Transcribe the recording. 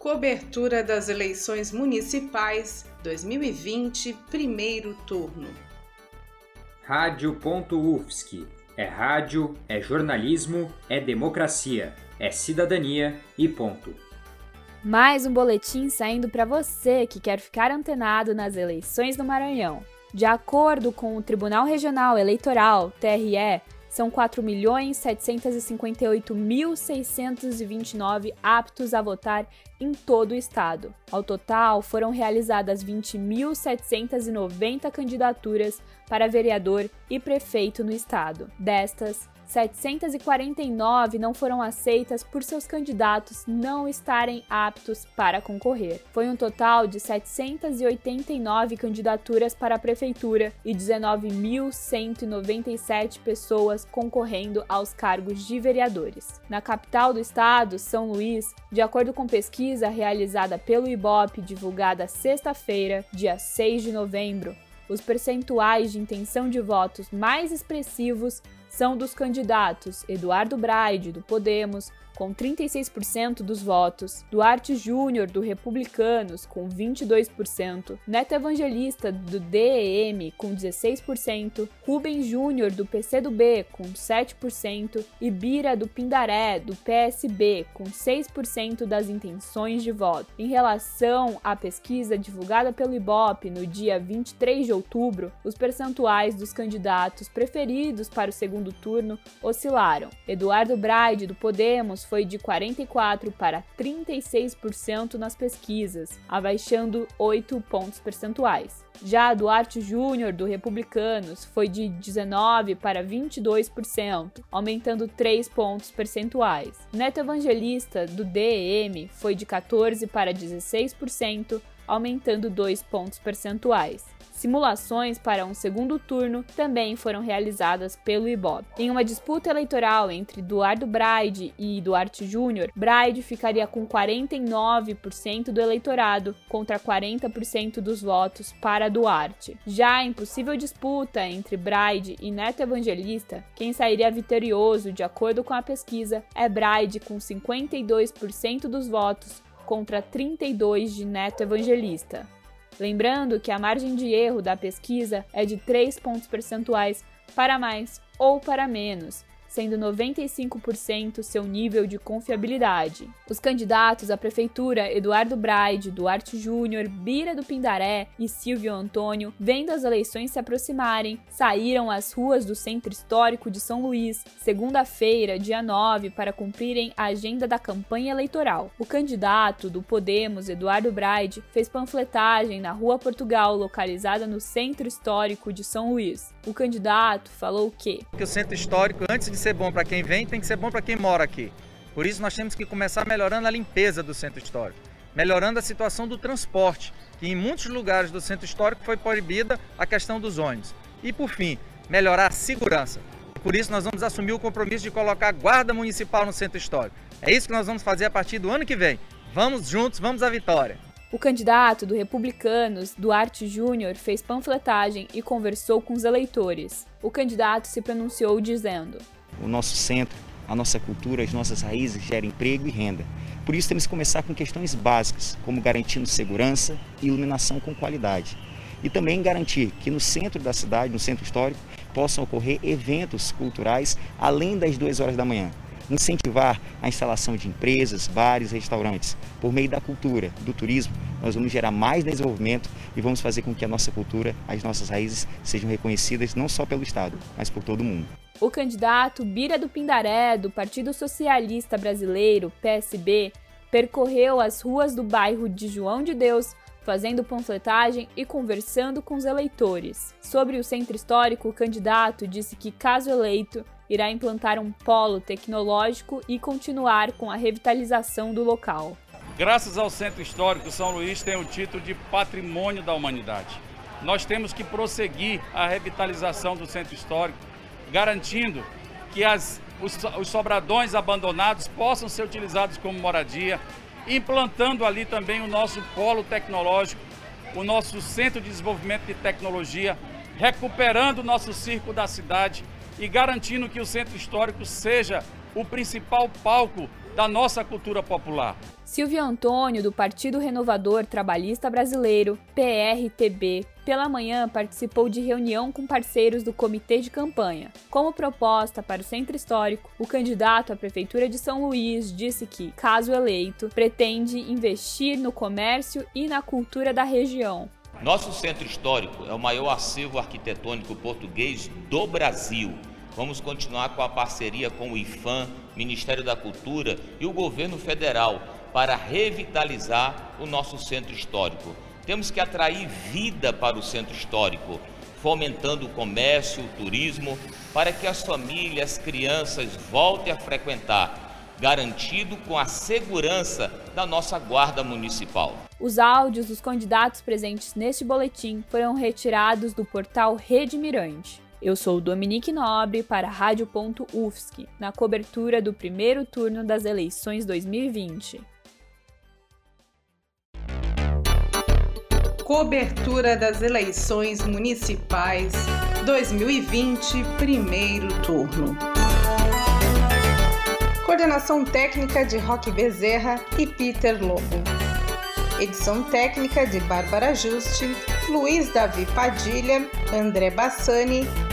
Cobertura das eleições municipais 2020, primeiro turno. Rádio.UFSC. É rádio, é jornalismo, é democracia, é cidadania e ponto. Mais um boletim saindo para você que quer ficar antenado nas eleições do Maranhão. De acordo com o Tribunal Regional Eleitoral, TRE, são 4.758.629 aptos a votar em todo o estado. Ao total, foram realizadas 20.790 candidaturas para vereador e prefeito no estado. Destas, 749 não foram aceitas por seus candidatos não estarem aptos para concorrer. Foi um total de 789 candidaturas para a prefeitura e 19.197 pessoas concorrendo aos cargos de vereadores. Na capital do estado, São Luís, de acordo com pesquisa realizada pelo IBOP divulgada sexta-feira, dia 6 de novembro, os percentuais de intenção de votos mais expressivos são dos candidatos Eduardo Braide, do Podemos, com 36% dos votos, Duarte Júnior, do Republicanos, com 22%, Neto Evangelista, do DEM, com 16%, Rubem Júnior, do PCdoB, com 7%, e Bira, do Pindaré, do PSB, com 6% das intenções de voto. Em relação à pesquisa divulgada pelo IBOP no dia 23 de outubro, os percentuais dos candidatos preferidos para o segundo turno oscilaram. Eduardo Braide, do Podemos, foi de 44% para 36% nas pesquisas, abaixando 8 pontos percentuais. Já Duarte Júnior, do Republicanos, foi de 19% para 22%, aumentando 3 pontos percentuais. Neto Evangelista, do DEM, foi de 14% para 16%, aumentando 2 pontos percentuais. Simulações para um segundo turno também foram realizadas pelo IBOB. Em uma disputa eleitoral entre Eduardo Braide e Duarte Júnior, Braide ficaria com 49% do eleitorado contra 40% dos votos para Duarte. Já em possível disputa entre Braide e Neto Evangelista, quem sairia vitorioso de acordo com a pesquisa é Braide com 52% dos votos contra 32 de Neto Evangelista. Lembrando que a margem de erro da pesquisa é de 3 pontos percentuais para mais ou para menos, sendo 95% seu nível de confiabilidade. Os candidatos à prefeitura Eduardo Braide, Duarte Júnior, Bira do Pindaré e Silvio Antônio, vendo as eleições se aproximarem, saíram às ruas do Centro Histórico de São Luís, segunda-feira, dia 9, para cumprirem a agenda da campanha eleitoral. O candidato do Podemos, Eduardo Braide, fez panfletagem na Rua Portugal, localizada no Centro Histórico de São Luís. O candidato falou que, que o Centro Histórico, antes de ser bom para quem vem, tem que ser bom para quem mora aqui. Por isso nós temos que começar melhorando a limpeza do centro histórico, melhorando a situação do transporte, que em muitos lugares do centro histórico foi proibida a questão dos ônibus. E por fim, melhorar a segurança. Por isso nós vamos assumir o compromisso de colocar guarda municipal no centro histórico. É isso que nós vamos fazer a partir do ano que vem. Vamos juntos, vamos à vitória. O candidato do Republicanos, Duarte Júnior, fez panfletagem e conversou com os eleitores. O candidato se pronunciou dizendo: o nosso centro, a nossa cultura, as nossas raízes geram emprego e renda. Por isso temos que começar com questões básicas, como garantindo segurança e iluminação com qualidade. E também garantir que no centro da cidade, no centro histórico, possam ocorrer eventos culturais além das duas horas da manhã. Incentivar a instalação de empresas, bares, restaurantes. Por meio da cultura, do turismo, nós vamos gerar mais desenvolvimento e vamos fazer com que a nossa cultura, as nossas raízes, sejam reconhecidas não só pelo Estado, mas por todo o mundo. O candidato Bira do Pindaré, do Partido Socialista Brasileiro, PSB, percorreu as ruas do bairro de João de Deus, fazendo panfletagem e conversando com os eleitores. Sobre o centro histórico, o candidato disse que, caso eleito, irá implantar um polo tecnológico e continuar com a revitalização do local. Graças ao Centro Histórico, São Luís tem o título de Patrimônio da Humanidade. Nós temos que prosseguir a revitalização do Centro Histórico garantindo que as, os, os sobradões abandonados possam ser utilizados como moradia, implantando ali também o nosso polo tecnológico, o nosso centro de desenvolvimento de tecnologia, recuperando o nosso circo da cidade e garantindo que o centro histórico seja o principal palco da nossa cultura popular. Silvio Antônio, do Partido Renovador Trabalhista Brasileiro, PRTB, pela manhã participou de reunião com parceiros do comitê de campanha. Como proposta para o Centro Histórico, o candidato à Prefeitura de São Luís disse que, caso eleito, pretende investir no comércio e na cultura da região. Nosso centro histórico é o maior acervo arquitetônico português do Brasil. Vamos continuar com a parceria com o IFAM, Ministério da Cultura e o governo federal para revitalizar o nosso centro histórico. Temos que atrair vida para o centro histórico, fomentando o comércio, o turismo, para que as famílias, as crianças voltem a frequentar garantido com a segurança da nossa Guarda Municipal. Os áudios dos candidatos presentes neste boletim foram retirados do portal Rede Mirante. Eu sou Dominique Nobre para Rádio.UFSC, na cobertura do primeiro turno das eleições 2020. Cobertura das eleições municipais 2020, primeiro turno. Coordenação técnica de Roque Bezerra e Peter Lobo. Edição técnica de Bárbara Juste, Luiz Davi Padilha, André Bassani